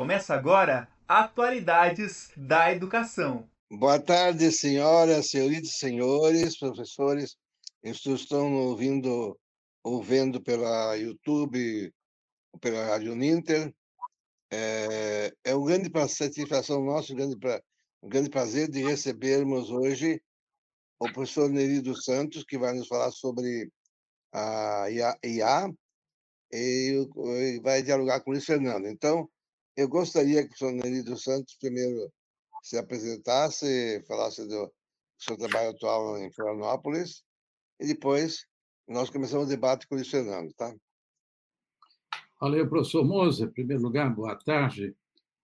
Começa agora Atualidades da Educação. Boa tarde, senhoras, senhoritas, senhores, professores. Estão ouvindo, ouvindo pela YouTube, pela Rádio Ninter. É, é um grande satisfação nossa, um grande, pra, um grande prazer de recebermos hoje o professor Neri dos Santos, que vai nos falar sobre a IA, e vai dialogar com o Luiz Fernando. Então, eu gostaria que o professor Neri dos Santos primeiro se apresentasse, falasse do seu trabalho atual em Florianópolis, e depois nós começamos o debate com o Luiz Fernando, tá? Valeu, professor Moza. Em primeiro lugar, boa tarde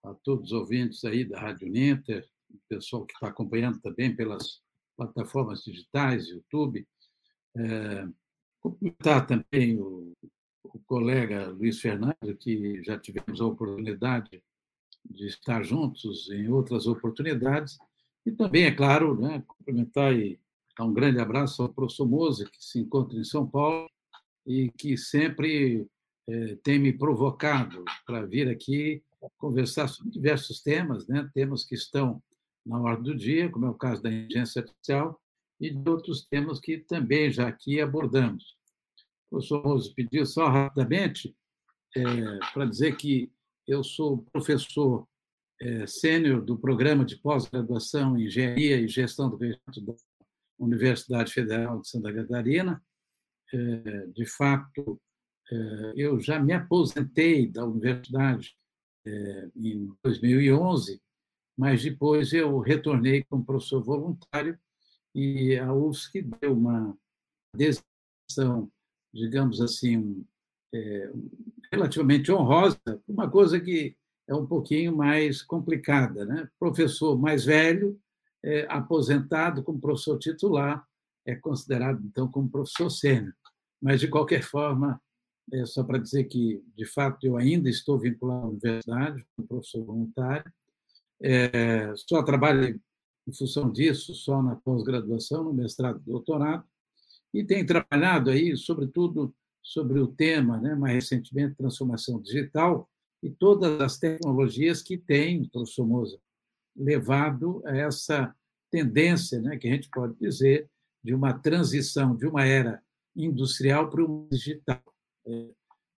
a todos os ouvintes aí da Rádio Ninter, o pessoal que está acompanhando também pelas plataformas digitais, YouTube. É, cumprimentar também o, o colega Luiz Fernando, que já tivemos a oportunidade de estar juntos em outras oportunidades, e também, é claro, né, cumprimentar e dar um grande abraço ao professor Moza, que se encontra em São Paulo e que sempre é, tem me provocado para vir aqui conversar sobre diversos temas, né, temas que estão na ordem do dia, como é o caso da inteligência artificial, e de outros temas que também já aqui abordamos. Professor Mozo pediu só rapidamente é, para dizer que eu sou professor é, sênior do programa de pós-graduação em Engenharia e Gestão do Investimento da Universidade Federal de Santa Catarina. É, de fato, é, eu já me aposentei da universidade é, em 2011 mas depois eu retornei como professor voluntário e a UFSC deu uma decisão, digamos assim, é, relativamente honrosa, uma coisa que é um pouquinho mais complicada. Né? Professor mais velho, é, aposentado como professor titular, é considerado, então, como professor sênior. Mas, de qualquer forma, é só para dizer que, de fato, eu ainda estou vinculado à universidade, como professor voluntário, é, só trabalho em função disso, só na pós-graduação, no mestrado e doutorado, e tenho trabalhado aí, sobretudo, sobre o tema, né, mais recentemente, transformação digital e todas as tecnologias que têm, professor Moza, levado a essa tendência, né, que a gente pode dizer, de uma transição de uma era industrial para uma digital. É,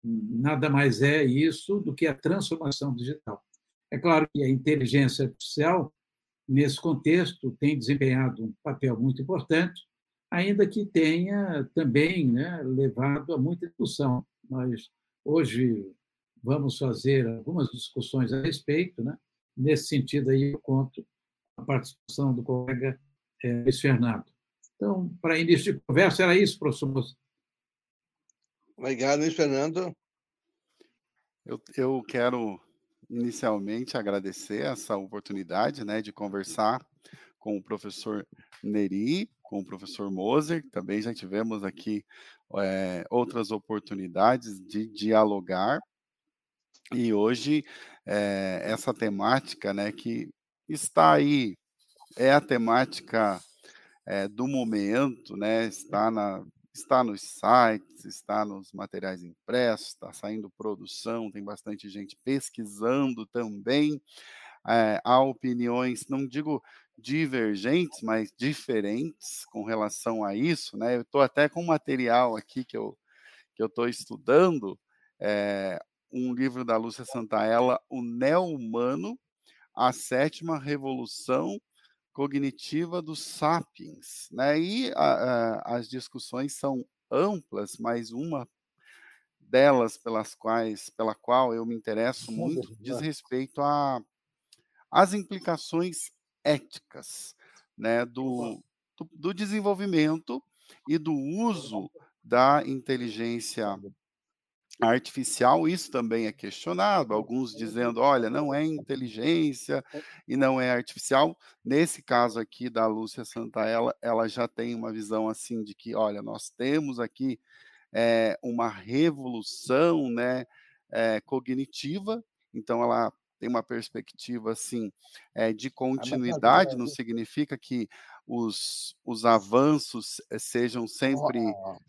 nada mais é isso do que a transformação digital. É claro que a inteligência artificial, nesse contexto, tem desempenhado um papel muito importante, ainda que tenha também né, levado a muita discussão. Nós, hoje, vamos fazer algumas discussões a respeito, né? nesse sentido aí eu conto a participação do colega é, Luiz Fernando. Então, para início de conversa, era isso, professor. Obrigado, Luiz Fernando. Eu, eu quero inicialmente agradecer essa oportunidade né, de conversar com o professor Neri, com o professor Moser, também já tivemos aqui é, outras oportunidades de dialogar, e hoje é, essa temática né, que está aí, é a temática é, do momento, né, está na, está nos sites, está nos materiais impressos, está saindo produção, tem bastante gente pesquisando também. Há opiniões, não digo divergentes, mas diferentes com relação a isso, né? Eu estou até com um material aqui que eu que eu estou estudando, é, um livro da Lúcia Santaella, O Neo-Humano, a Sétima Revolução cognitiva dos sapiens, né? E a, a, as discussões são amplas, mas uma delas pelas quais, pela qual eu me interesso muito, diz respeito a as implicações éticas, né, do, do, do desenvolvimento e do uso da inteligência artificial, isso também é questionado, alguns dizendo, olha, não é inteligência e não é artificial. Nesse caso aqui da Lúcia Santaella, ela já tem uma visão assim de que, olha, nós temos aqui é, uma revolução né, é, cognitiva, então ela tem uma perspectiva assim é, de continuidade, não significa que os, os avanços eh, sejam sempre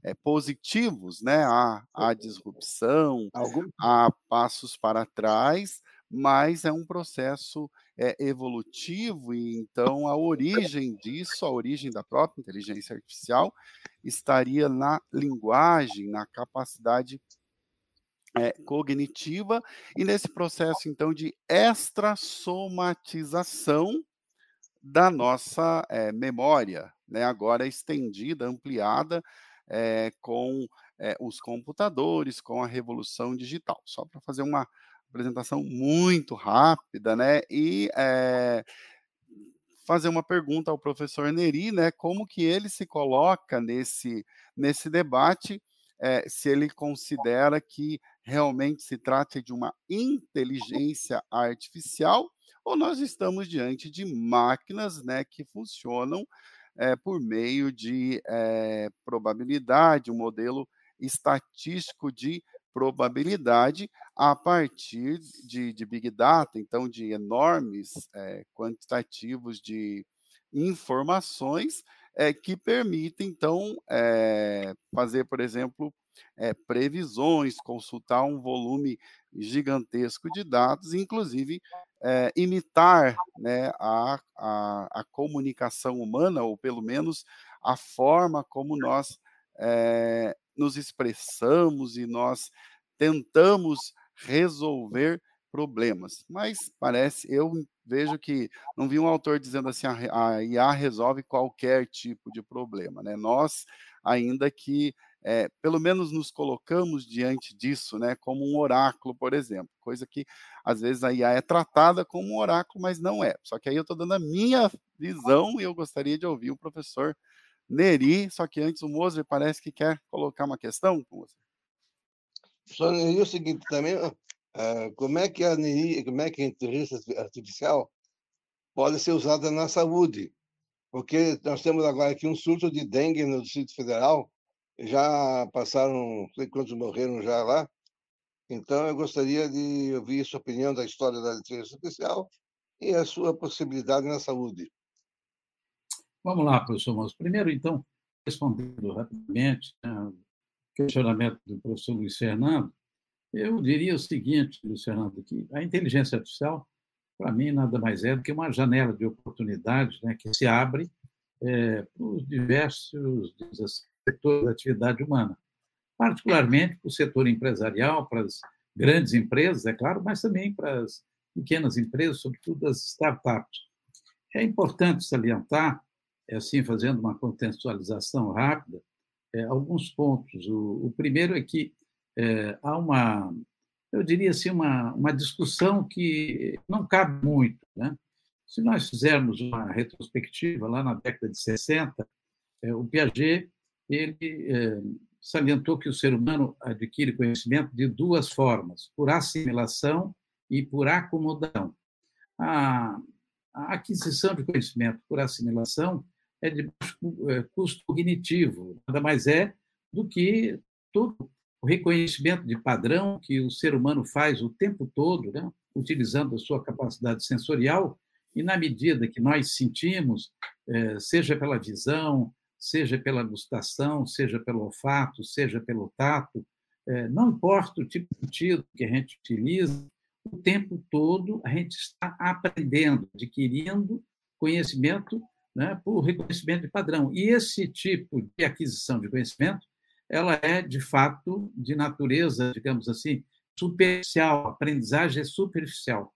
é, positivos, né? Há, há disrupção, há passos para trás, mas é um processo é, evolutivo, e então a origem disso, a origem da própria inteligência artificial, estaria na linguagem, na capacidade é, cognitiva, e nesse processo, então, de extrasomatização da nossa é, memória, né, agora estendida, ampliada é, com os computadores, com a revolução digital. Só para fazer uma apresentação muito rápida, né? E fazer uma pergunta ao professor Neri, né? Como que ele se coloca nesse, nesse debate, se ele considera que realmente se trata de uma inteligência artificial ou nós estamos diante de máquinas, né, que funcionam é, por meio de é, probabilidade, um modelo estatístico de probabilidade a partir de, de Big Data, então de enormes é, quantitativos de informações que permitem, então, fazer, por exemplo, previsões, consultar um volume gigantesco de dados, inclusive imitar né, a, a, a comunicação humana, ou pelo menos a forma como nós é, nos expressamos e nós tentamos resolver problemas. Mas parece, eu vejo que não vi um autor dizendo assim, a IA resolve qualquer tipo de problema, né? Nós, ainda que é, pelo menos nos colocamos diante disso, né, como um oráculo, por exemplo, coisa que às vezes a IA é tratada como um oráculo, mas não é. Só que aí eu estou dando a minha visão e eu gostaria de ouvir o professor Neri, só que antes o Moser parece que quer colocar uma questão, Moser. Só Neri, é o seguinte também, uh, como é que a Neri, como é que a inteligência artificial pode ser usada na saúde? Porque nós temos agora aqui um surto de dengue no Distrito Federal, já passaram, não sei quantos morreram já lá, então eu gostaria de ouvir sua opinião da história da inteligência artificial e a sua possibilidade na saúde. Vamos lá, professor Moço. Primeiro, então, respondendo rapidamente né, o questionamento do professor Luiz Fernando, eu diria o seguinte, Luiz Fernando, que a inteligência artificial, para mim, nada mais é do que uma janela de oportunidades né, que se abre é, para os diversos setores da atividade humana, particularmente para o setor empresarial, para as grandes empresas, é claro, mas também para as pequenas empresas, sobretudo as startups. É importante salientar é assim, fazendo uma contextualização rápida, é, alguns pontos. O, primeiro é que é, há uma, eu diria assim, uma, uma discussão que não cabe muito. Né? Se nós fizermos uma retrospectiva lá na década de 60, é, o Piaget ele é, salientou que o ser humano adquire conhecimento de duas formas, por assimilação e por acomodação. A, a aquisição de conhecimento por assimilação é de baixo é, custo cognitivo, nada mais é do que todo o reconhecimento de padrão que o ser humano faz o tempo todo, né? utilizando a sua capacidade sensorial, e na medida que nós sentimos, é, seja pela visão, seja pela gustação, seja pelo olfato, seja pelo tato, é, não importa o tipo de sentido que a gente utiliza, o tempo todo a gente está aprendendo, adquirindo conhecimento né, por reconhecimento de padrão. E esse tipo de aquisição de conhecimento, ela é, de fato, de natureza, digamos assim, superficial, a aprendizagem é superficial.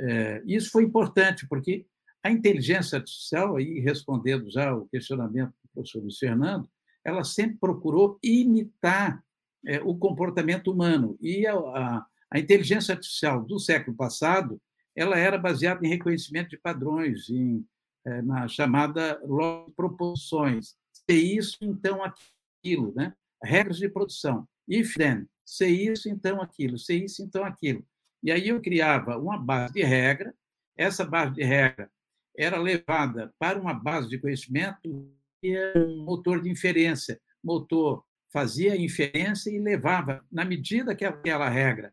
É, isso foi importante, porque a inteligência artificial, aí respondendo já o questionamento professor Luiz Fernando, ela sempre procurou imitar é, o comportamento humano. E a, a, a, inteligência artificial do século passado, ela era baseada em reconhecimento de padrões, em é, na chamada log de proposições. Se isso, então aquilo, né? Regras de produção. If then, se isso, então aquilo, se isso, então aquilo. E aí eu criava uma base de regra, essa base de regra era levada para uma base de conhecimento um motor de inferência. O motor fazia inferência e levava, na medida que aquela regra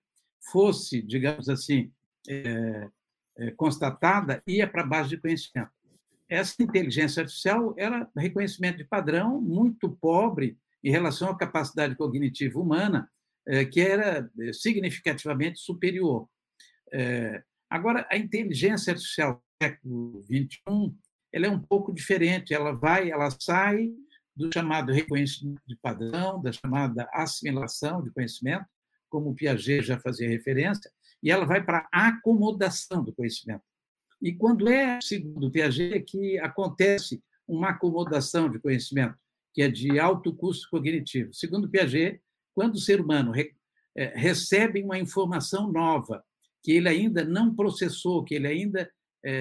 fosse, digamos assim, é, é, constatada, ia para a base de conhecimento essa inteligência artificial era reconhecimento de padrão muito pobre em relação à capacidade cognitiva humana, eh, que era significativamente superior. É, agora, a inteligência artificial do século XXI ela é um pouco diferente. Ela vai, ela sai do chamado reconhecimento de padrão, da chamada assimilação de conhecimento, como o Piaget já fazia referência, e ela vai para a acomodação do conhecimento. E quando é, segundo Piaget, que acontece uma acomodação de conhecimento, que é de alto custo cognitivo. Segundo Piaget, quando o ser humano é, recebe uma informação nova, que ele ainda não processou, que ele ainda, é,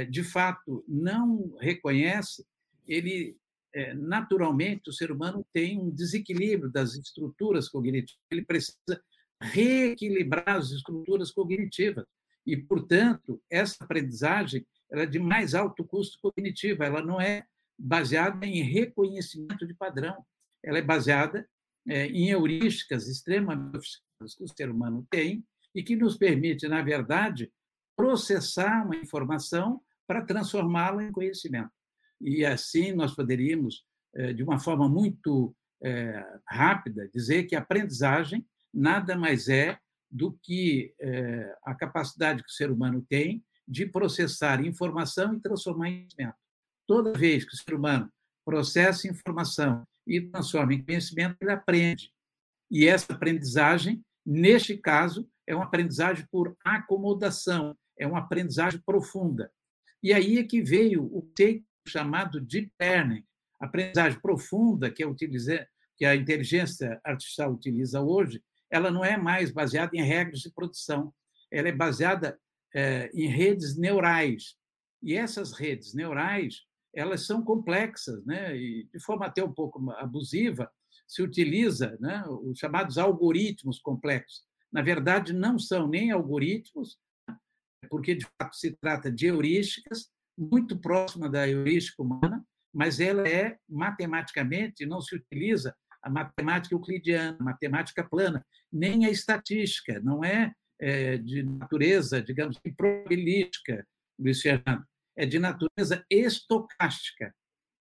de fato, não reconhece, ele, é, naturalmente, o ser humano tem um desequilíbrio das estruturas cognitivas, ele precisa reequilibrar as estruturas cognitivas. E, portanto, essa aprendizagem ela é de mais alto custo cognitivo, ela não é baseada em reconhecimento de padrão, ela é baseada é, em heurísticas extremamente que o ser humano tem e que nos permite, na verdade, processar uma informação para transformá-la em conhecimento. E assim nós poderíamos, é, de uma forma muito é, rápida, dizer que a aprendizagem nada mais é do que a capacidade que o ser humano tem de processar informação e transformar em conhecimento. Toda vez que o ser humano processa informação e transforma em conhecimento, ele aprende. E essa aprendizagem, neste caso, é uma aprendizagem por acomodação, é uma aprendizagem profunda. E aí é que veio o conceito chamado deep learning, aprendizagem profunda que, utiliza, que a inteligência artificial utiliza hoje, ela não é mais baseada em regras de produção, ela é baseada é, em redes neurais. E essas redes neurais, elas são complexas, né? e de forma até um pouco abusiva, se utiliza né, os chamados algoritmos complexos. Na verdade, não são nem algoritmos, porque de fato se trata de heurísticas, muito próxima da heurística humana, mas ela é matematicamente, não se utiliza a matemática euclidiana, a matemática plana, nem a estatística, não é é, de natureza, digamos, probabilística, Luiz Fernando, é de natureza estocástica.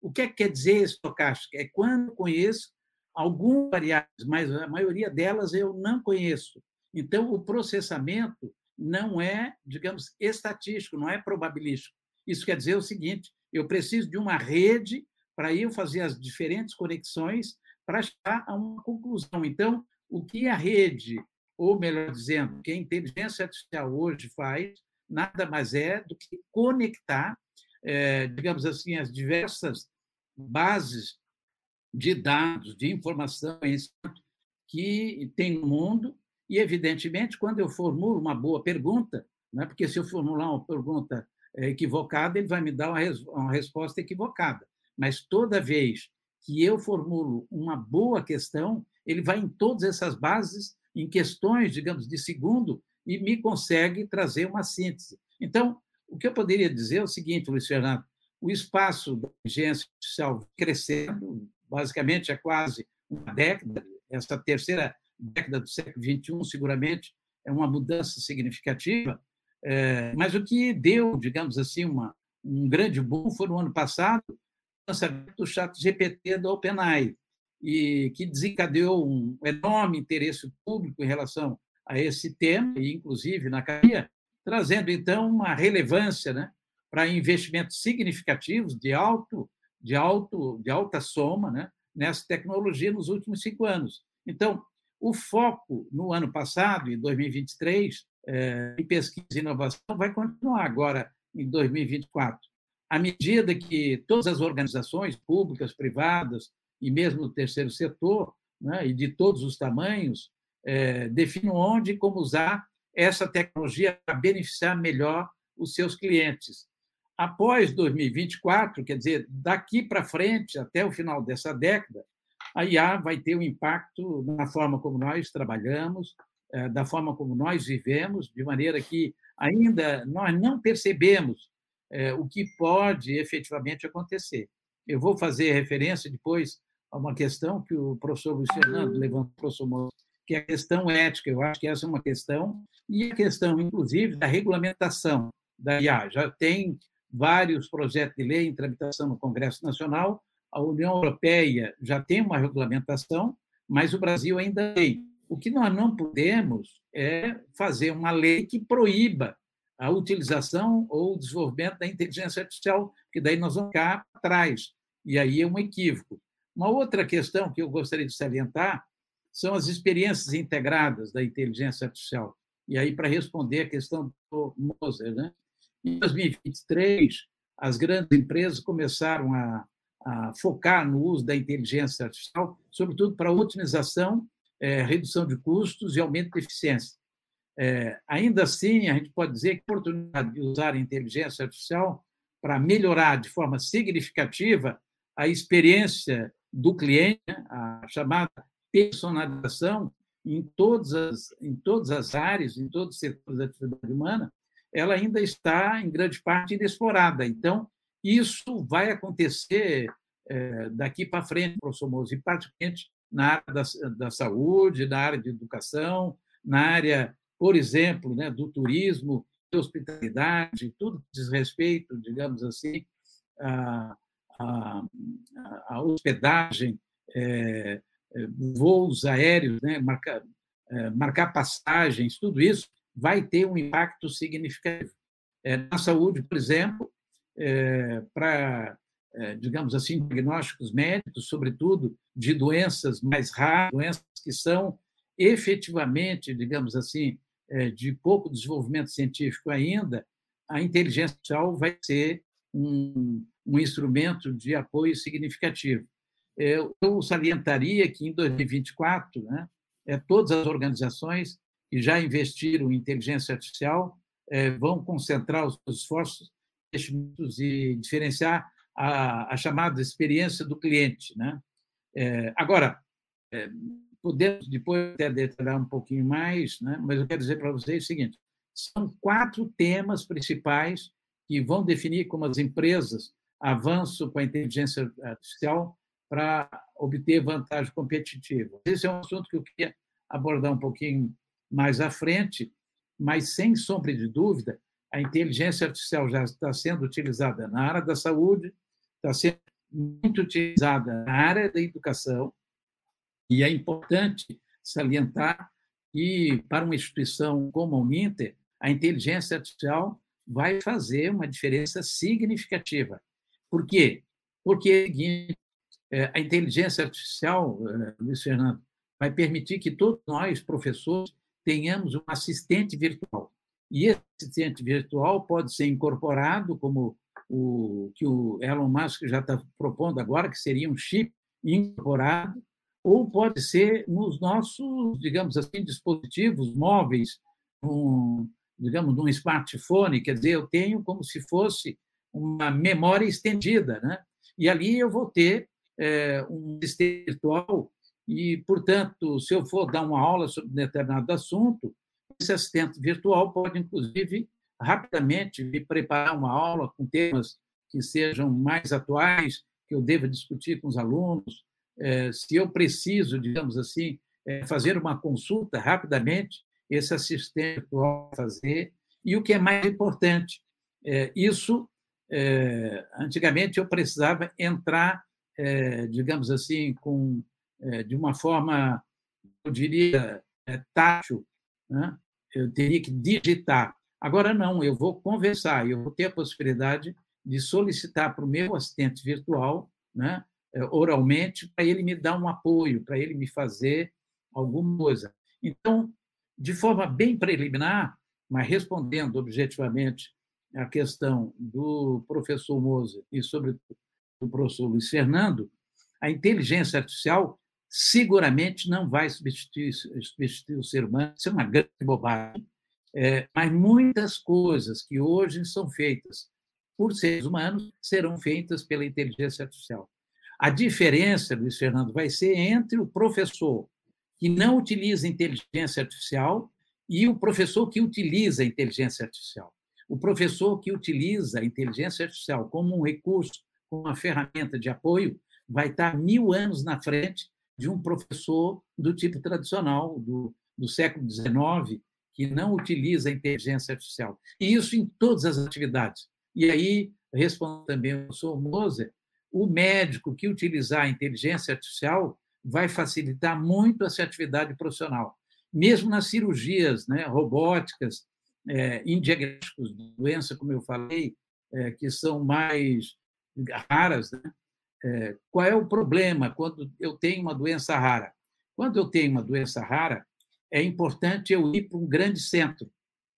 O que, é que quer dizer estocástica? É quando conheço algumas variáveis, mas a maioria delas eu não conheço. Então, o processamento não é, digamos, estatístico, não é probabilístico. Isso quer dizer o seguinte: eu preciso de uma rede para eu fazer as diferentes conexões para chegar a uma conclusão. Então, o que a rede ou melhor dizendo, que a inteligência artificial hoje faz, nada mais é do que conectar, é, digamos assim, as diversas bases de dados, de informação que tem no mundo, e, evidentemente, quando eu formulo uma boa pergunta, né, porque se eu formular uma pergunta é, equivocada, ele vai me dar uma, res uma resposta equivocada. Mas toda vez que eu formulo uma boa questão, ele vai em todas essas bases em questões, digamos, de segundo e me consegue trazer uma síntese. Então, o que eu poderia dizer é o seguinte, Luiz Fernando, o espaço da inteligência artificial crescendo, basicamente há quase uma década, essa terceira década do século XXI, seguramente, é uma mudança significativa, é, mas o que deu, digamos assim, uma, um grande boom foi no ano passado o lançamento do chat GPT do OpenAI, e que desencadeou um enorme interesse público em relação a esse tema, e inclusive na cadeia, trazendo então uma relevância né, para investimentos significativos de alto, de alto, de alta soma, né, nessa tecnologia nos últimos cinco anos. Então, o foco no ano passado, em 2023, eh, em pesquisa e inovação, vai continuar agora em 2024. À medida que todas as organizações públicas, privadas, e mesmo do terceiro setor, né, e de todos os tamanhos, é, definem onde e como usar essa tecnologia para beneficiar melhor os seus clientes. Após 2024, quer dizer, daqui para frente, até o final dessa década, a IA vai ter um impacto na forma como nós trabalhamos, é, da forma como nós vivemos, de maneira que ainda nós não percebemos é, o que pode efetivamente acontecer. Eu vou fazer referência depois a uma questão que o professor Luiz Fernando levantou, professor que é a questão ética. Eu acho que essa é uma questão, e a questão, inclusive, da regulamentação da IA. Já tem vários projetos de lei em tramitação no Congresso Nacional, a União Europeia já tem uma regulamentação, mas o Brasil ainda tem. O que nós não podemos é fazer uma lei que proíba a utilização ou desenvolvimento da inteligência artificial, que daí nós vamos ficar atrás. E aí é um equívoco. Uma outra questão que eu gostaria de salientar são as experiências integradas da inteligência artificial. E aí, para responder a questão do Moser, né? em 2023, as grandes empresas começaram a, a focar no uso da inteligência artificial, sobretudo para otimização, é, redução de custos e aumento de eficiência. É, ainda assim, a gente pode dizer que a oportunidade de usar a inteligência artificial para melhorar de forma significativa a experiência do cliente, a chamada personalização em todas as, em todas as áreas, em todos os setores da atividade humana, ela ainda está, em grande parte, inexplorada. Então, isso vai acontecer é, daqui para frente, professor Moço, e particularmente na área da, da saúde, na área de educação, na área, por exemplo, né, do turismo, da hospitalidade, tudo que diz respeito, digamos assim, à, hospedagem, é, voos aéreos, né, marcar, marcar passagens, tudo isso vai ter um impacto significativo. Na saúde, por exemplo, para, digamos assim, diagnósticos médicos, sobretudo de doenças mais raras, doenças que são efetivamente, digamos assim, de pouco desenvolvimento científico ainda, a inteligência artificial vai ser um, um instrumento de apoio significativo. Eu salientaria que em 2024, né, é, todas as organizações que já investiram em inteligência artificial é, vão concentrar os seus esforços e diferenciar a, a, chamada experiência do cliente. Né? É, agora, é, podemos depois até detalhar um pouquinho mais, né? mas eu quero dizer para vocês o seguinte: são quatro temas principais que vão definir como as empresas avançam com a inteligência artificial para obter vantagem competitiva. Esse é um assunto que eu queria abordar um pouquinho mais à frente, mas sem sombra de dúvida, a inteligência artificial já está sendo utilizada na área da saúde, está sendo muito utilizada na área da educação, e é importante salientar que, para uma instituição como a Uninter, a inteligência artificial vai fazer uma diferença significativa. Por quê? Porque é é, a inteligência artificial, é, Luiz Fernando, vai permitir que todos nós, professores, tenhamos um assistente virtual. E esse assistente virtual pode ser incorporado, como o que o Elon Musk já está propondo agora, que seria um chip incorporado, ou pode ser nos nossos, digamos assim, dispositivos móveis, um, digamos, num smartphone, quer dizer, eu tenho como se fosse uma memória estendida, né? E ali eu vou ter é, um sistema virtual e, portanto, se eu for dar uma aula sobre determinado assunto, esse assistente virtual pode, inclusive, rapidamente me preparar uma aula com temas que sejam mais atuais, que eu deva discutir com os alunos. É, se eu preciso, digamos assim, é, fazer uma consulta rapidamente, esse assistente virtual vai fazer. E o que é mais importante, é, isso, antigamente eu precisava entrar digamos assim, com, de uma forma, eu diria, tátil, né? Eu teria que digitar. Agora não, eu vou conversar, eu vou ter a possibilidade de solicitar para o meu assistente virtual, né, é, oralmente, para ele me dar um apoio, para ele me fazer alguma coisa. Então, de forma bem preliminar, mas respondendo objetivamente à questão do professor Moser e, sobretudo, do professor Luiz Fernando, a inteligência artificial seguramente não vai substituir, substituir o ser humano, isso é uma grande bobagem. É, mas muitas coisas que hoje são feitas por seres humanos serão feitas pela inteligência artificial. A diferença, Luiz Fernando, vai ser entre o professor que não utiliza inteligência artificial e o professor que utiliza inteligência artificial. O professor que utiliza a inteligência artificial como um recurso com uma ferramenta de apoio, vai estar mil anos na frente de um professor do tipo tradicional, do, do século XIX, que não utiliza a inteligência artificial. E isso em todas as atividades. E aí, respondo também ao professor Moser, o médico que utilizar a inteligência artificial vai facilitar muito essa atividade profissional. Mesmo nas cirurgias né, robóticas, é, em diagnósticos de doença, como eu falei, é, que são mais raras. Né? É, qual é o problema quando eu tenho uma doença rara? Quando eu tenho uma doença rara, é importante eu ir para um grande centro.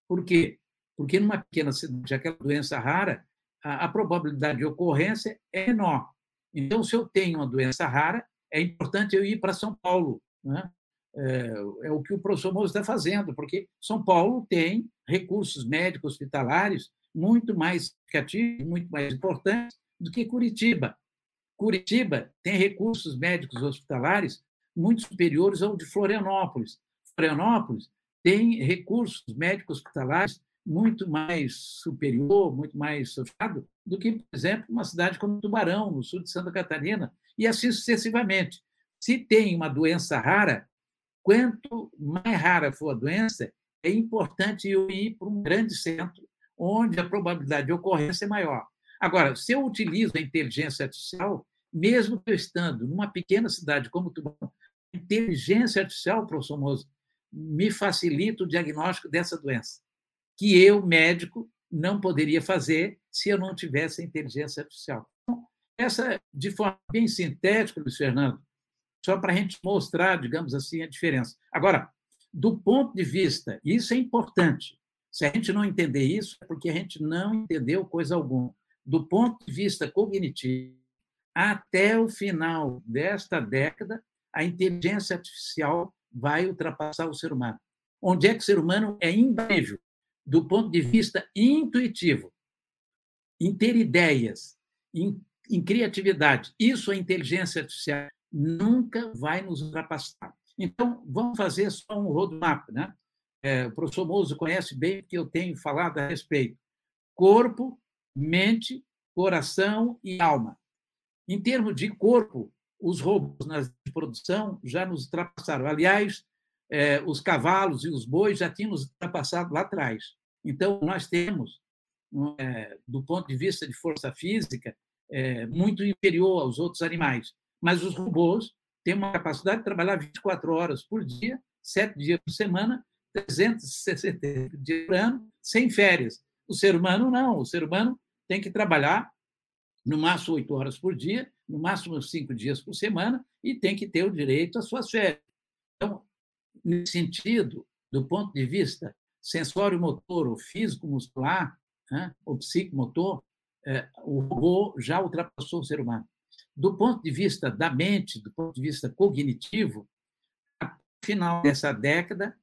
Por quê? Porque numa pequena cidade, aquela doença rara, a, a probabilidade de ocorrência é menor. Então, se eu tenho uma doença rara, é importante eu ir para São Paulo. Né? É, é, o que o professor Moura está fazendo, porque São Paulo tem recursos médicos hospitalares muito mais significativos, muito mais importantes do que Curitiba. Curitiba tem recursos médicos hospitalares muito superiores ao de Florianópolis. Florianópolis tem recursos médicos hospitalares muito mais superior, muito mais sofisticado do que, por exemplo, uma cidade como Tubarão, no sul de Santa Catarina, e assim sucessivamente. Se tem uma doença rara, quanto mais rara for a doença, é importante eu ir para um grande centro onde a probabilidade de ocorrência é maior. Agora, se eu utilizo a inteligência artificial, mesmo eu estando numa pequena cidade como Tubarão, a inteligência artificial, professor Mozo, me facilita o diagnóstico dessa doença, que eu, médico, não poderia fazer se eu não tivesse a inteligência artificial. Então, essa, de forma bem sintética, Luiz Fernando, só para a gente mostrar, digamos assim, a diferença. Agora, do ponto de vista, isso é importante, se a gente não entender isso, é porque a gente não entendeu coisa alguma. Do ponto de vista cognitivo, até o final desta década, a inteligência artificial vai ultrapassar o ser humano. Onde é que o ser humano é imbatível do ponto de vista intuitivo, em ter ideias, em, em criatividade. Isso a inteligência artificial nunca vai nos ultrapassar. Então, vamos fazer só um roadmap. Né? É, o professor Mouso conhece bem, porque eu tenho falado a respeito. Corpo, mente, coração e alma. Em termos de corpo, os robôs na produção já nos ultrapassaram. Aliás, é, os cavalos e os bois já tinham nos ultrapassado lá atrás. Então, nós temos, é, do ponto de vista de força física, é, muito inferior aos outros animais. Mas os robôs têm uma capacidade de trabalhar 24 horas por dia, sete dias por semana, 360 dias por ano, sem férias. O ser humano não. O ser humano tem que trabalhar no máximo oito horas por dia, no máximo cinco dias por semana, e tem que ter o direito às suas férias. Então, nesse sentido, do ponto de vista sensório-motor, ou físico-muscular, né, ou psicomotor, é, o robô já ultrapassou o ser humano. Do ponto de vista da mente, do ponto de vista cognitivo, no final dessa década,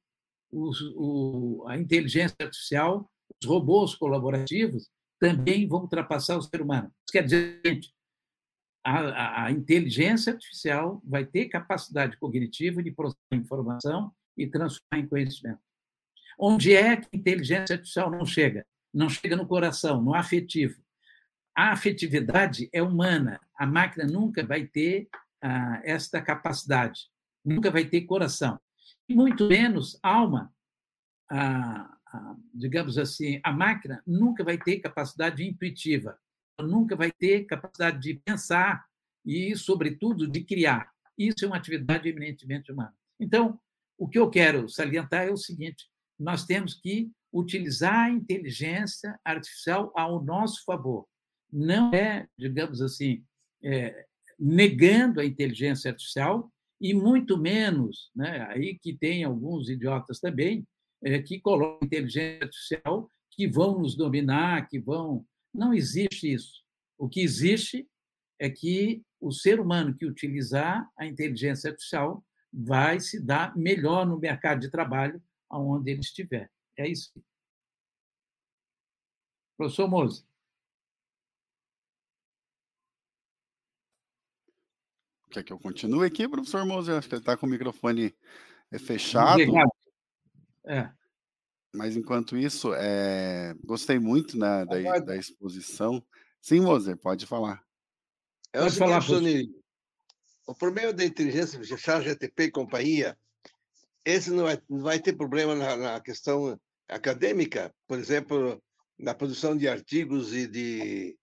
os, o, a inteligência artificial, os robôs colaborativos, também vão ultrapassar o ser humano. Isso quer dizer, gente, a, a, inteligência artificial vai ter capacidade cognitiva de processar informação e transformar em conhecimento. Onde é que a inteligência artificial não chega? Não chega no coração, no afetivo. A afetividade é humana. A máquina nunca vai ter ah, esta capacidade, nunca vai ter coração. E muito menos alma. Ah, ah, digamos assim, a máquina nunca vai ter capacidade intuitiva, nunca vai ter capacidade de pensar e, sobretudo, de criar. Isso é uma atividade eminentemente humana. Então, o que eu quero salientar é o seguinte: nós temos que utilizar a inteligência artificial ao nosso favor. Não é, digamos assim, é, negando a inteligência artificial e muito menos, né, aí que tem alguns idiotas também que colocam inteligência artificial que vão nos dominar, que vão. Não existe isso. O que existe é que o ser humano que utilizar a inteligência artificial vai se dar melhor no mercado de trabalho aonde ele estiver. É isso. Professor Mose. Quer que eu continue aqui, professor Mose? Acho que ele está com o microfone fechado. Obrigado. É. Mas enquanto isso, é... gostei muito né, da, da exposição. Sim, Moser, pode falar. É pode falar, Sony. O problema da inteligência, chat GTP e companhia, esse não vai, não vai ter problema na, na, questão acadêmica, por exemplo, na produção de artigos e de,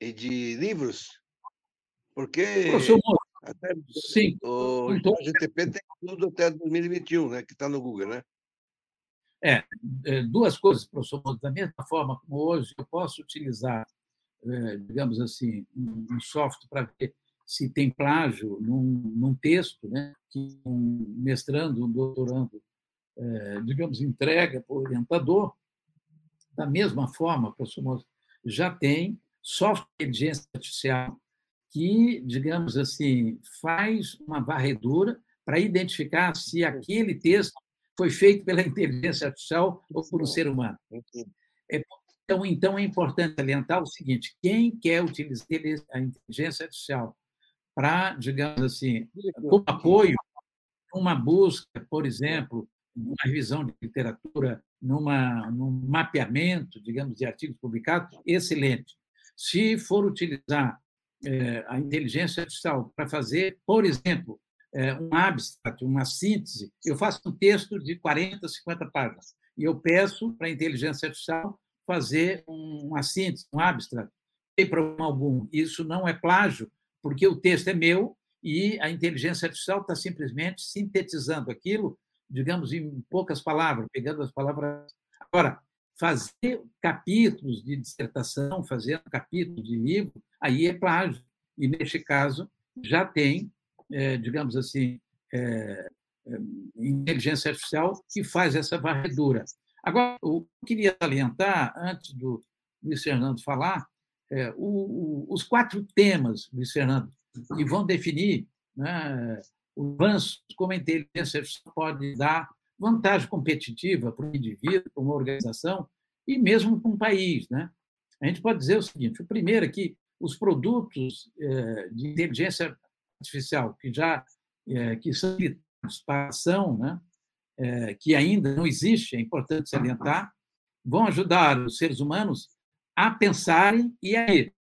e de livros, porque Professor, até, sim, o então... GTP tem tudo até 2021, né, que está no Google, né? É, é, duas coisas, professor. Da mesma forma como hoje eu posso utilizar, é, digamos assim, um software para ver se tem plágio num, num texto né, que um mestrando, um doutorando, é, digamos, entrega para o orientador, da mesma forma, professor já tem software de inteligência artificial que, digamos assim, faz uma varredura para identificar se aquele texto foi feito pela inteligência artificial ou por um ser humano. É, então, então, é importante salientar o seguinte: quem quer utilizar a inteligência artificial para, digamos assim, como apoio, uma busca, por exemplo, numa revisão de literatura, numa, num mapeamento, digamos, de artigos publicados, excelente. Se for utilizar é, a inteligência artificial para fazer, por exemplo, um abstract, uma síntese. Eu faço um texto de 40, 50 páginas e eu peço para a inteligência artificial fazer uma síntese, um abstract. Não tem problema algum. Isso não é plágio, porque o texto é meu e a inteligência artificial está simplesmente sintetizando aquilo, digamos, em poucas palavras, pegando as palavras. Agora, fazer capítulos de dissertação, fazer capítulos de livro, aí é plágio. E, neste caso, já tem é, digamos assim, é, é, inteligência artificial que faz essa varredura. Agora, eu queria salientar, antes do Luiz Fernando falar, é, o, o, os quatro temas, Luiz Fernando, que vão definir né, o avanço, como a inteligência artificial pode dar vantagem competitiva para o indivíduo, para uma organização e mesmo para um país. Né? A gente pode dizer o seguinte: o primeiro é que os produtos é, de inteligência artificial que já é, que são para ação, né, é, que ainda não existe, é importante salientar, vão ajudar os seres humanos a pensarem e a ir.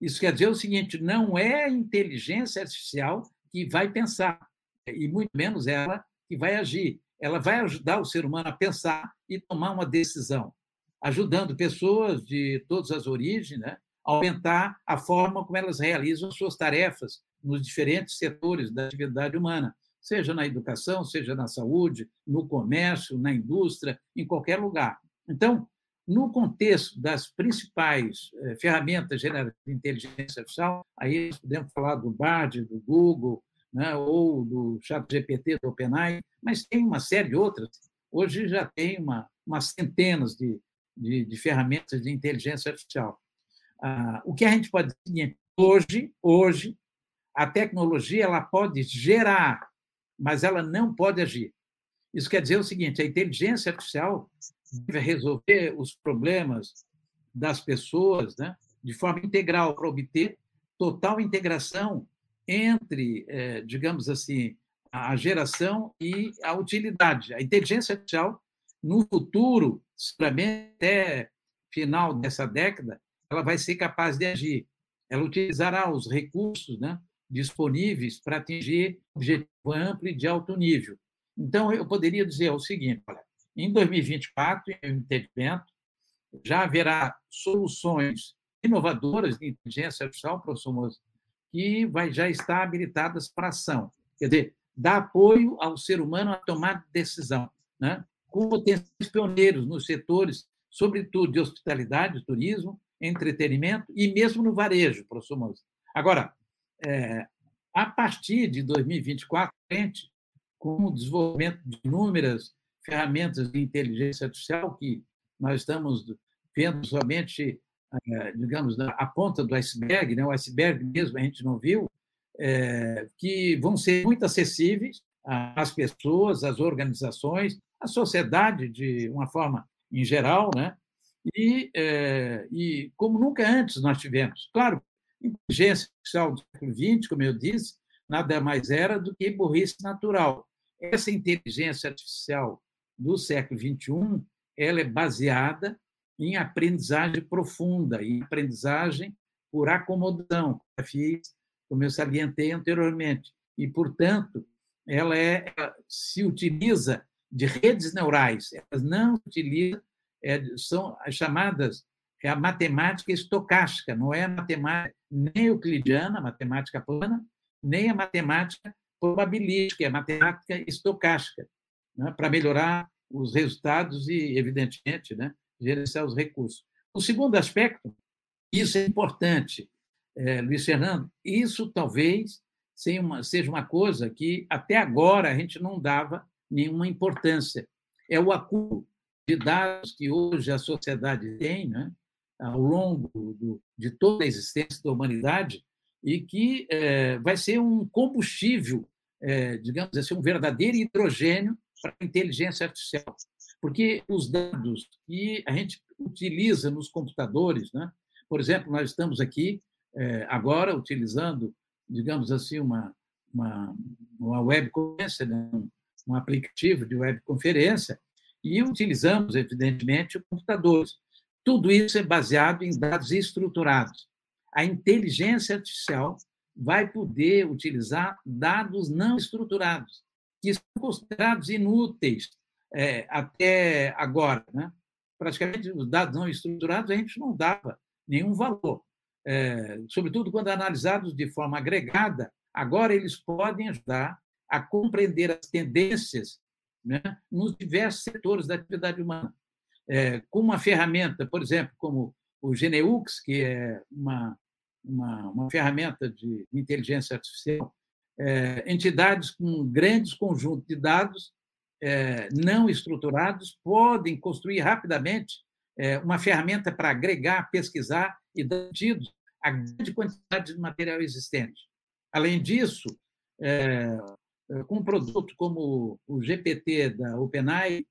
Isso quer dizer o seguinte: não é a inteligência artificial que vai pensar, e muito menos ela que vai agir. Ela vai ajudar o ser humano a pensar e tomar uma decisão, ajudando pessoas de todas as origens né, a aumentar a forma como elas realizam suas tarefas, nos diferentes setores da atividade humana, seja na educação, seja na saúde, no comércio, na indústria, em qualquer lugar. Então, no contexto das principais eh, ferramentas de inteligência artificial, aí podemos falar do Bard, do Google, né, ou do ChatGPT, do OpenAI, mas tem uma série de outras. Hoje já tem uma, umas centenas de, de, de ferramentas de inteligência artificial. Ah, o que a gente pode dizer hoje, hoje, a tecnologia ela pode gerar, mas ela não pode agir. Isso quer dizer o seguinte: a inteligência artificial deve resolver os problemas das pessoas né, de forma integral para obter total integração entre, eh, digamos assim, a geração e a utilidade. A inteligência artificial, no futuro, seguramente até final dessa década, ela vai ser capaz de agir. Ela utilizará os recursos né, disponíveis para atingir objetivo amplo e de alto nível. Então, eu poderia dizer o seguinte: olha, em 2024, em entendimento, já haverá soluções inovadoras de inteligência artificial, professor Moça, que vai já estar habilitadas para ação. Quer dizer, dá apoio ao ser humano a tomar decisão, né? com potenciais pioneiros nos setores, sobretudo de hospitalidade, turismo, entretenimento e mesmo no varejo, professor Moça. Agora, é, a partir de 2024, frente, com o desenvolvimento de inúmeras ferramentas de inteligência artificial que nós estamos vendo somente, é, digamos, a ponta do iceberg, né? o iceberg mesmo a gente não viu, é, que vão ser muito acessíveis às pessoas, às organizações, à sociedade de uma forma em geral, né? E, é, e como nunca antes nós tivemos. Claro, inteligência artificial do século XX, como eu disse, nada mais era do que burrice natural. Essa inteligência artificial do século XXI ela é baseada em aprendizagem profunda, em aprendizagem por acomodação, como eu salientei anteriormente. E, portanto, ela, é, ela se utiliza de redes neurais, elas não utilizam, é, são as chamadas é a matemática estocástica, não é a matemática nem euclidiana, matemática plana, nem a matemática probabilística, a matemática estocástica, né, para melhorar os resultados e, evidentemente, né, gerenciar os recursos. O segundo aspecto, isso é importante, é, Luiz Fernando, isso talvez seja uma, seja uma coisa que até agora a gente não dava nenhuma importância. É o acúmulo de dados que hoje a sociedade tem, né, ao longo do, de toda a existência da humanidade, e que é, vai ser um combustível, é, digamos assim, um verdadeiro hidrogênio para a inteligência artificial. Porque os dados que a gente utiliza nos computadores, né? por exemplo, nós estamos aqui é, agora utilizando, digamos assim, uma, uma, uma webconferência, né? um aplicativo de webconferência, e utilizamos, evidentemente, computadores. Tudo isso é baseado em dados estruturados. A inteligência artificial vai poder utilizar dados não estruturados, que são considerados inúteis é, até agora. Né? Praticamente, os dados não estruturados a gente não dava nenhum valor, é, sobretudo quando analisados de forma agregada. Agora, eles podem ajudar a compreender as tendências né, nos diversos setores da atividade humana. É, com uma ferramenta, por exemplo, como o Geneux, que é uma, uma, uma ferramenta de inteligência artificial, é, entidades com grandes conjuntos de dados é, não estruturados podem construir rapidamente uma ferramenta para agregar, pesquisar e dar sentido à grande quantidade de material existente. Além disso, com um produto como o GPT da OpenAI,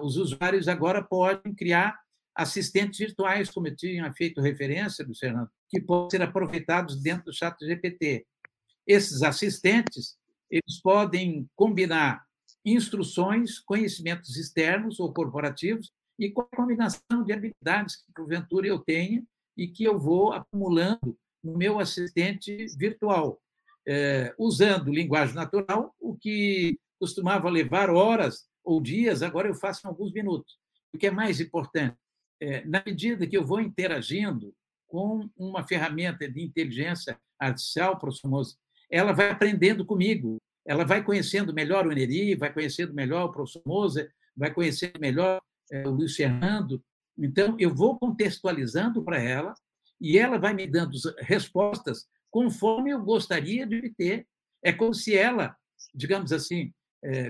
os usuários agora podem criar assistentes virtuais, como eu tinha feito referência, Luciano, que podem ser aproveitados dentro do chat GPT. Esses assistentes eles podem combinar instruções, conhecimentos externos ou corporativos e com a combinação de habilidades que, porventura, eu tenha e que eu vou acumulando no meu assistente virtual, é, usando linguagem natural, o que costumava levar horas ou dias, agora eu faço em alguns minutos. O que é mais importante, é, na medida que eu vou interagindo com uma ferramenta de inteligência artificial, professor ela vai aprendendo comigo, ela vai conhecendo melhor o Neri, vai conhecendo melhor o professor Moser, vai conhecendo melhor é, o Luiz Fernando. Então, eu vou contextualizando para ela e ela vai me dando respostas conforme eu gostaria de ter. É como se ela, digamos assim,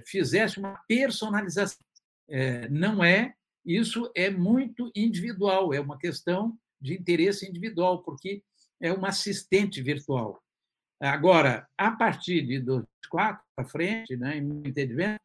fizesse uma personalização. É, não é, isso é muito individual, é uma questão de interesse individual, porque é uma assistente virtual. Agora, a partir de 2004 para frente, né, em meu entendimento,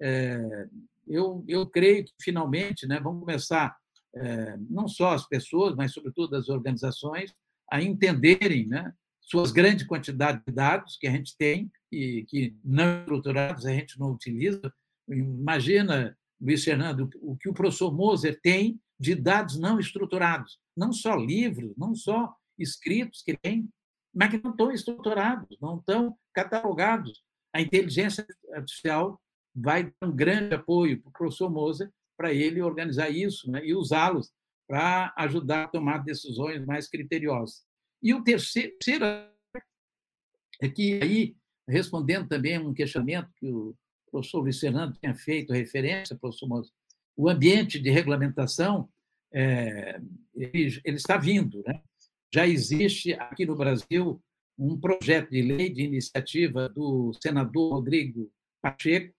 é, eu, eu creio que, finalmente, né, vão começar, é, não só as pessoas, mas, sobretudo, as organizações, a entenderem né, suas grandes quantidades de dados que a gente tem e que não estruturados a gente não utiliza. Imagina, Luiz Fernando, o que o professor Moser tem de dados não estruturados, não só livros, não só escritos que tem, mas que não estão estruturados, não estão catalogados. A inteligência artificial vai dar um grande apoio para o professor Moser para ele organizar isso né, e usá-los para ajudar a tomar decisões mais criteriosas. E o terceiro, é que aí, respondendo também um questionamento que o professor Luiz Fernando tinha feito referência, professor Moser, o ambiente de regulamentação é, ele, ele, está vindo, né? já existe aqui no Brasil um projeto de lei de iniciativa do senador Rodrigo Pacheco,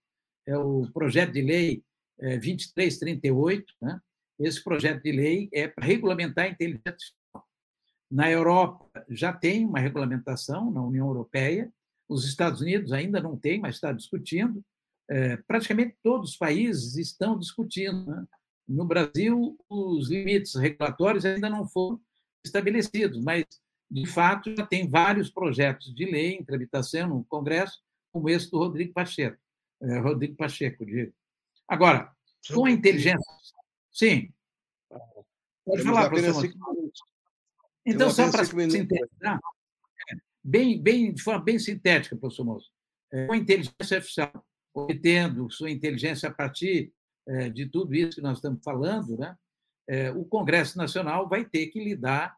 é o projeto de lei 2338. É, né? Esse projeto de lei é para regulamentar a inteligência artificial. Na Europa já tem uma regulamentação, na União Europeia, os Estados Unidos ainda não tem, mas está discutindo. É, praticamente todos os países estão discutindo. Né? No Brasil, os limites regulatórios ainda não foram estabelecidos, mas, de fato, já tem vários projetos de lei em tramitação no Congresso, como esse do Rodrigo Pacheco. É, Rodrigo Pacheco, digo. Agora, com a inteligência. Sim. Pode falar, professor. Então, só para sintetizar, bem, bem, de forma bem sintética, professor Moço, é, com inteligência artificial, obtendo sua inteligência a partir é, de tudo isso que nós estamos falando, né? É, o Congresso Nacional vai ter que lidar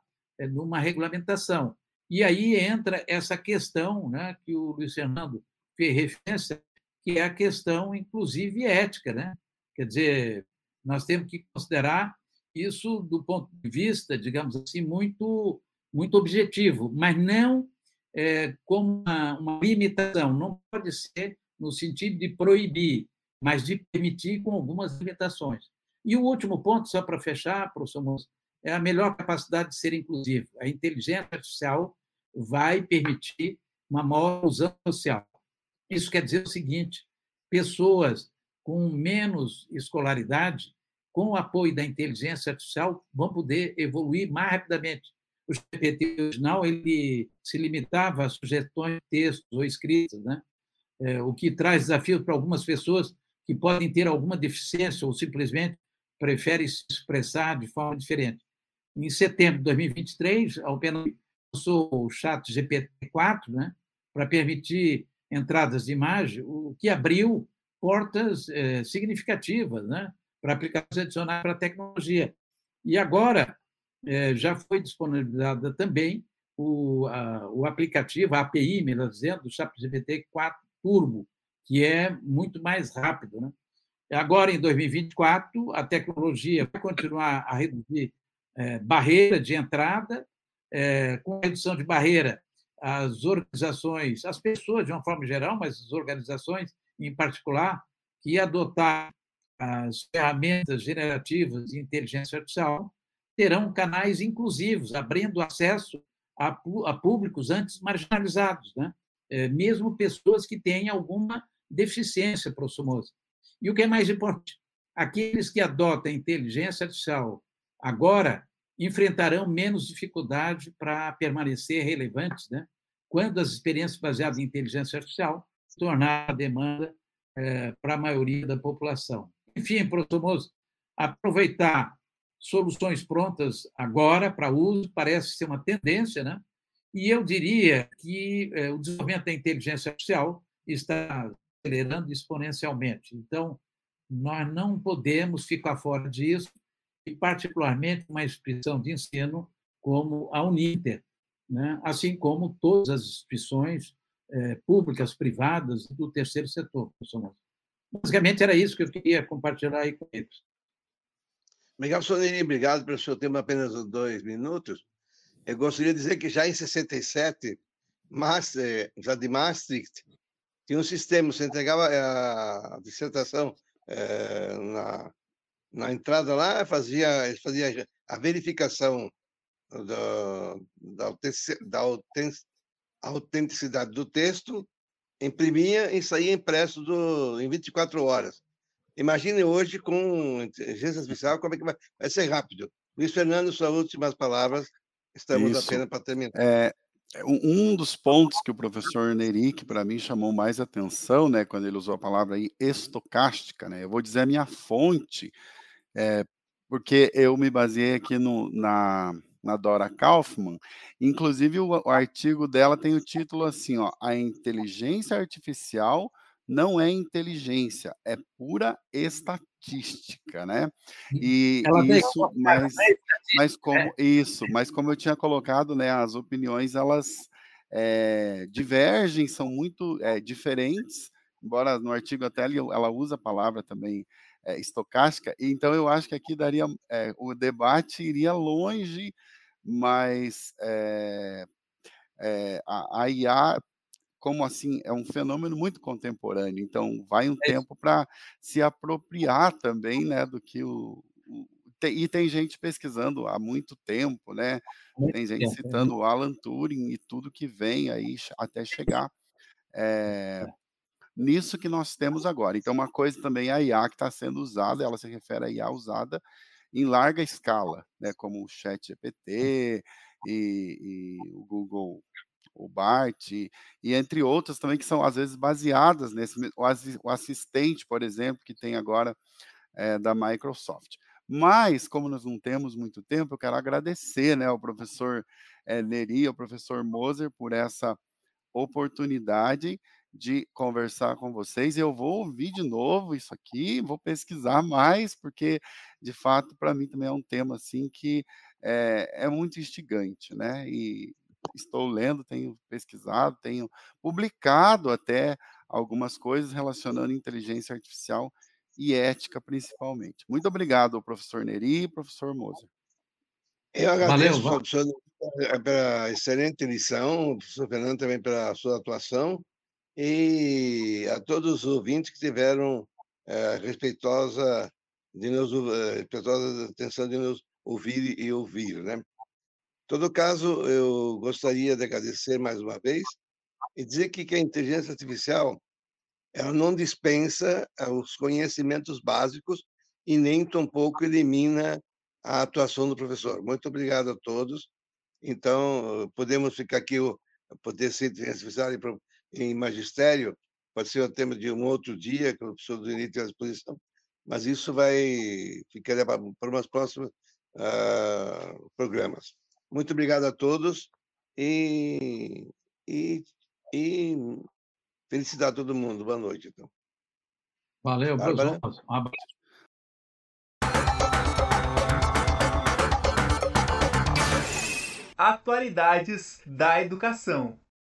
numa regulamentação. E aí entra essa questão né, que o Luiz Fernando fez referência, que é a questão, inclusive, ética. Né? Quer dizer, nós temos que considerar isso do ponto de vista, digamos assim, muito, muito objetivo, mas não é, como uma, uma limitação. Não pode ser no sentido de proibir, mas de permitir com algumas limitações. E o último ponto, só para fechar, professor Moço, é a melhor capacidade de ser inclusivo. A inteligência artificial vai permitir uma maior inclusão social. Isso quer dizer o seguinte: pessoas com menos escolaridade, com o apoio da inteligência artificial, vão poder evoluir mais rapidamente. O GPT original ele se limitava a sugestões de textos ou escritas, né? É, o que traz desafios para algumas pessoas que podem ter alguma deficiência ou simplesmente preferem se expressar de forma diferente. Em setembro de 2023, a OpenAI lançou o chat GPT-4, né, para permitir entradas de imagem, o que abriu portas é, significativas né, para aplicações adicionais para a tecnologia. E agora já foi disponibilizada também o, a, o aplicativo, a API, melhor dizendo, do ChatGPT 4 Turbo, que é muito mais rápido. Né? Agora, em 2024, a tecnologia vai continuar a reduzir é, barreira de entrada, é, com a redução de barreira, as organizações, as pessoas de uma forma geral, mas as organizações em particular, que adotar as ferramentas generativas de inteligência artificial terão canais inclusivos, abrindo acesso a, a públicos antes marginalizados, né? É, mesmo pessoas que têm alguma deficiência, professor Moça. E o que é mais importante, aqueles que adotam inteligência artificial agora enfrentarão menos dificuldade para permanecer relevantes, né? quando as experiências baseadas em inteligência artificial tornar a demanda é, para a maioria da população. Enfim, professor Moço, aproveitar soluções prontas agora para uso parece ser uma tendência, né? E eu diria que é, o desenvolvimento da inteligência artificial está acelerando exponencialmente. Então, nós não podemos ficar fora disso e, particularmente, uma instituição de ensino como a Uninter, né? assim como todas as instituições é, públicas, privadas do terceiro setor. Basicamente, era isso que eu queria compartilhar aí com eles. Miguel Sonini, obrigado pelo seu tempo, apenas dois minutos. Eu gostaria de dizer que já em 67, Maastricht, já de Maastricht, tinha um sistema, você entregava a dissertação é, na, na entrada lá, fazia, fazia a verificação da, da, autenticidade do texto, imprimia e saía impresso do, em 24 horas. Imagine hoje com inteligência artificial como é que vai, vai ser rápido. Luiz Fernando, suas últimas palavras, estamos Isso. apenas para terminar. É, um dos pontos que o professor Neri, que para mim chamou mais atenção, né, quando ele usou a palavra aí, estocástica, né, eu vou dizer a minha fonte, é, porque eu me baseei aqui no, na, na Dora Kaufman, inclusive o, o artigo dela tem o título assim, ó, a inteligência artificial não é inteligência, é pura estatística, né? E Ela isso, mas, mas como é. isso, mas como eu tinha colocado, né, as opiniões elas é, divergem, são muito é, diferentes, embora no artigo até ela usa a palavra também é, estocástica, então eu acho que aqui daria o debate iria longe, mas a, a IA como assim é um fenômeno muito contemporâneo, então vai um é tempo para se apropriar também, né, do que o, e tem gente pesquisando há muito tempo, né? Muito tem gente tempo, né. citando o Alan Turing e tudo que vem aí até chegar é, nisso que nós temos agora. Então, uma coisa também é a IA que está sendo usada, ela se refere à IA usada em larga escala, né? Como o Chat GPT e, e o Google o BART, e, e, entre outras também que são às vezes baseadas nesse o, assistente, por exemplo, que tem agora é, da Microsoft. Mas, como nós não temos muito tempo, eu quero agradecer né, ao professor é, Neri, ao professor Moser, por essa oportunidade de conversar com vocês. Eu vou ouvir de novo isso aqui, vou pesquisar mais, porque, de fato, para mim também é um tema assim que é, é muito instigante, né? E estou lendo, tenho pesquisado, tenho publicado até algumas coisas relacionando inteligência artificial e ética, principalmente. Muito obrigado, professor Neri e professor Moser. Eu agradeço, Valeu, professor, pela excelente lição, professor Fernando também pela sua atuação, e a todos os ouvintes que tiveram é, respeitosa, de nos, é, respeitosa atenção de nos ouvir e ouvir. Né? Todo caso, eu gostaria de agradecer mais uma vez e dizer que, que a inteligência artificial ela não dispensa eh, os conhecimentos básicos e nem tampouco elimina a atuação do professor. Muito obrigado a todos. Então, podemos ficar aqui, poder ser artificial em magistério, pode ser o tema de um outro dia, que o professor do Denise tem à disposição, mas isso vai ficar para umas próximas uh, programas. Muito obrigado a todos e, e, e felicidade a todo mundo. Boa noite, então. Valeu, Bárbara. Um abraço. Atualidades da educação.